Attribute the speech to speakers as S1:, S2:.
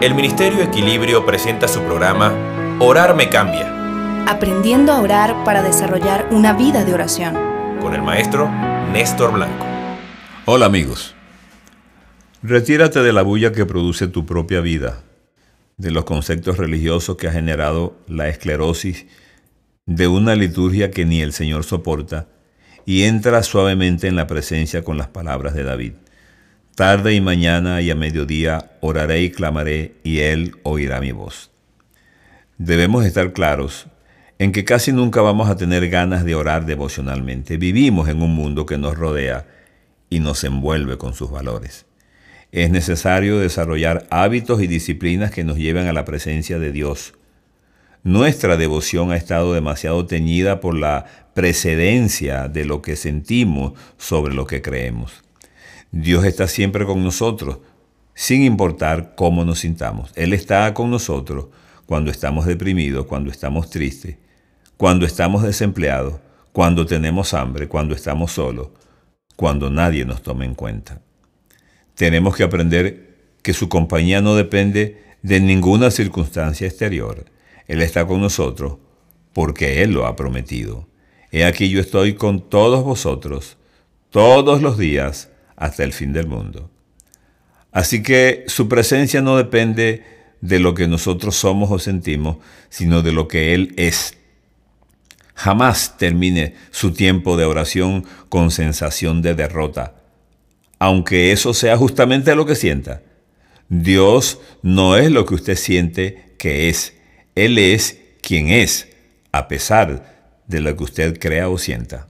S1: el Ministerio Equilibrio presenta su programa Orar me cambia,
S2: Aprendiendo a orar para desarrollar una vida de oración.
S1: con el maestro Néstor Blanco.
S3: Hola amigos. Retírate de la bulla que produce tu propia vida, de los conceptos religiosos que ha generado la esclerosis, de una liturgia que ni el Señor soporta, y entra suavemente en la presencia con las palabras de David. Tarde y mañana y a mediodía oraré y clamaré, y Él oirá mi voz. Debemos estar claros en que casi nunca vamos a tener ganas de orar devocionalmente. Vivimos en un mundo que nos rodea y nos envuelve con sus valores. Es necesario desarrollar hábitos y disciplinas que nos lleven a la presencia de Dios. Nuestra devoción ha estado demasiado teñida por la precedencia de lo que sentimos sobre lo que creemos. Dios está siempre con nosotros, sin importar cómo nos sintamos. Él está con nosotros cuando estamos deprimidos, cuando estamos tristes, cuando estamos desempleados, cuando tenemos hambre, cuando estamos solos, cuando nadie nos toma en cuenta. Tenemos que aprender que su compañía no depende de ninguna circunstancia exterior. Él está con nosotros porque Él lo ha prometido. He aquí yo estoy con todos vosotros todos los días hasta el fin del mundo. Así que su presencia no depende de lo que nosotros somos o sentimos, sino de lo que Él es. Jamás termine su tiempo de oración con sensación de derrota, aunque eso sea justamente lo que sienta. Dios no es lo que usted siente que es, Él es quien es, a pesar de lo que usted crea o sienta.